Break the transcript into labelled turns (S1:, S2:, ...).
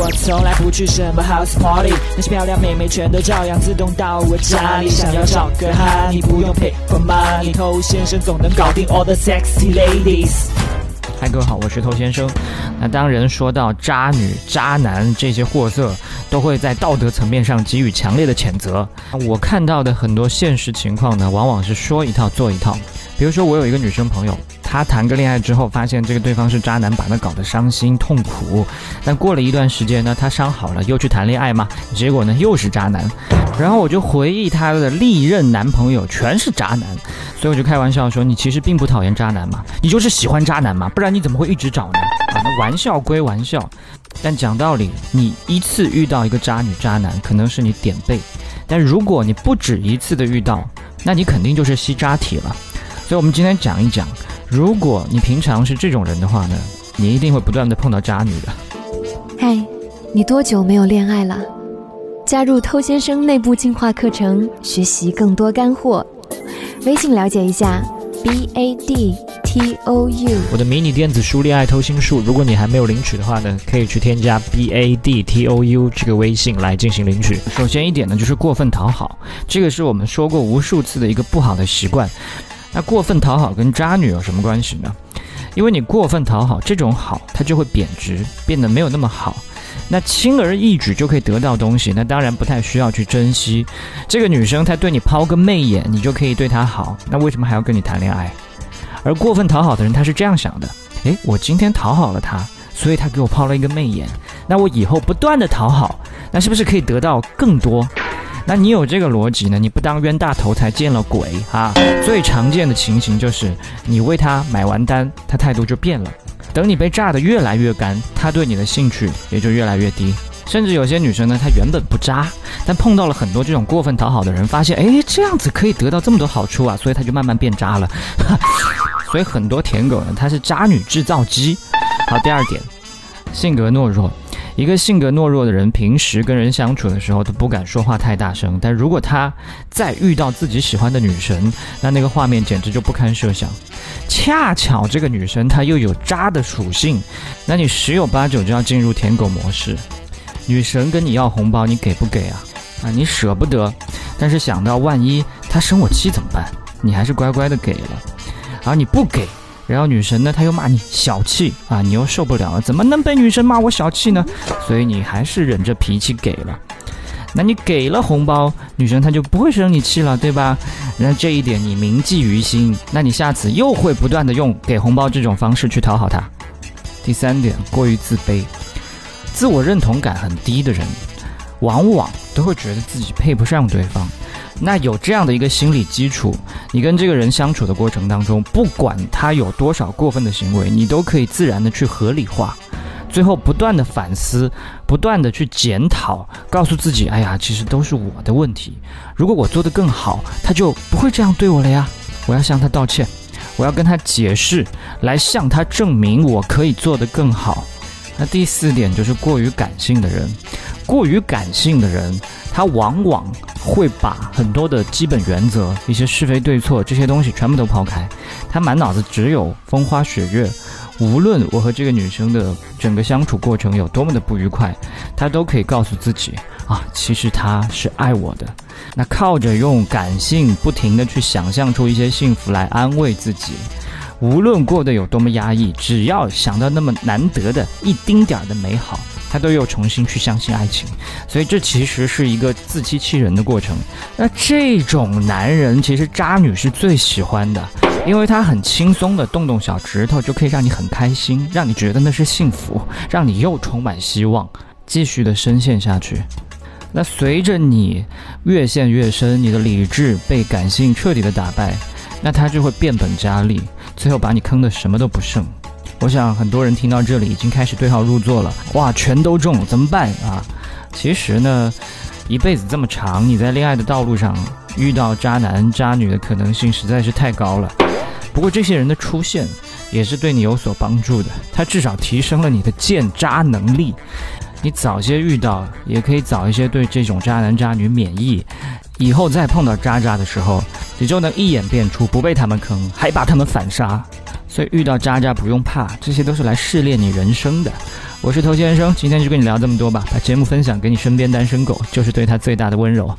S1: 我从来不去什么 house party，那些漂亮妹妹全都照样自动到我家里。想要找个哈，你不用 pay for money，偷先生总能搞定 all the sexy ladies。
S2: 嗨，各位好，我是头先生。那当人说到渣女、渣男这些货色，都会在道德层面上给予强烈的谴责。我看到的很多现实情况呢，往往是说一套做一套。比如说，我有一个女生朋友，她谈个恋爱之后，发现这个对方是渣男，把她搞得伤心痛苦。但过了一段时间呢，她伤好了，又去谈恋爱嘛，结果呢又是渣男。然后我就回忆她的历任男朋友全是渣男，所以我就开玩笑说：“你其实并不讨厌渣男嘛，你就是喜欢渣男嘛，不然你怎么会一直找呢？”啊，那玩笑归玩笑，但讲道理，你一次遇到一个渣女渣男，可能是你点背；但如果你不止一次的遇到，那你肯定就是吸渣体了。所以，我们今天讲一讲，如果你平常是这种人的话呢，你一定会不断的碰到渣女的。
S3: 嗨，你多久没有恋爱了？加入偷先生内部进化课程，学习更多干货。微信了解一下，b a d t o u。
S2: 我的迷你电子书《恋爱偷心术》，如果你还没有领取的话呢，可以去添加 b a d t o u 这个微信来进行领取。首先一点呢，就是过分讨好，这个是我们说过无数次的一个不好的习惯。那过分讨好跟渣女有什么关系呢？因为你过分讨好，这种好它就会贬值，变得没有那么好。那轻而易举就可以得到东西，那当然不太需要去珍惜。这个女生她对你抛个媚眼，你就可以对她好，那为什么还要跟你谈恋爱？而过分讨好的人，他是这样想的：诶，我今天讨好了她，所以她给我抛了一个媚眼，那我以后不断的讨好，那是不是可以得到更多？那你有这个逻辑呢？你不当冤大头才见了鬼啊！最常见的情形就是，你为他买完单，他态度就变了。等你被炸得越来越干，他对你的兴趣也就越来越低。甚至有些女生呢，她原本不渣，但碰到了很多这种过分讨好的人，发现哎，这样子可以得到这么多好处啊，所以她就慢慢变渣了。所以很多舔狗呢，他是渣女制造机。好，第二点，性格懦弱。一个性格懦弱的人，平时跟人相处的时候都不敢说话太大声，但如果他再遇到自己喜欢的女神，那那个画面简直就不堪设想。恰巧这个女生她又有渣的属性，那你十有八九就要进入舔狗模式。女神跟你要红包，你给不给啊？啊，你舍不得，但是想到万一她生我气怎么办？你还是乖乖的给了，而你不给。然后女神呢，她又骂你小气啊，你又受不了了，怎么能被女神骂我小气呢？所以你还是忍着脾气给了。那你给了红包，女神她就不会生你气了，对吧？那这一点你铭记于心，那你下次又会不断的用给红包这种方式去讨好她。第三点，过于自卑，自我认同感很低的人，往往都会觉得自己配不上对方。那有这样的一个心理基础，你跟这个人相处的过程当中，不管他有多少过分的行为，你都可以自然的去合理化，最后不断的反思，不断的去检讨，告诉自己，哎呀，其实都是我的问题。如果我做得更好，他就不会这样对我了呀。我要向他道歉，我要跟他解释，来向他证明我可以做得更好。那第四点就是过于感性的人，过于感性的人。他往往会把很多的基本原则、一些是非对错这些东西全部都抛开，他满脑子只有风花雪月。无论我和这个女生的整个相处过程有多么的不愉快，他都可以告诉自己啊，其实他是爱我的。那靠着用感性不停的去想象出一些幸福来安慰自己，无论过得有多么压抑，只要想到那么难得的一丁点儿的美好。他都又重新去相信爱情，所以这其实是一个自欺欺人的过程。那这种男人其实渣女是最喜欢的，因为他很轻松的动动小指头就可以让你很开心，让你觉得那是幸福，让你又充满希望，继续的深陷下去。那随着你越陷越深，你的理智被感性彻底的打败，那他就会变本加厉，最后把你坑的什么都不剩。我想很多人听到这里已经开始对号入座了，哇，全都中怎么办啊？其实呢，一辈子这么长，你在恋爱的道路上遇到渣男渣女的可能性实在是太高了。不过这些人的出现也是对你有所帮助的，他至少提升了你的见渣能力。你早些遇到，也可以早一些对这种渣男渣女免疫，以后再碰到渣渣的时候，你就能一眼辨出，不被他们坑，还把他们反杀。所以遇到渣渣不用怕，这些都是来试炼你人生的。我是头先生，今天就跟你聊这么多吧。把节目分享给你身边单身狗，就是对他最大的温柔。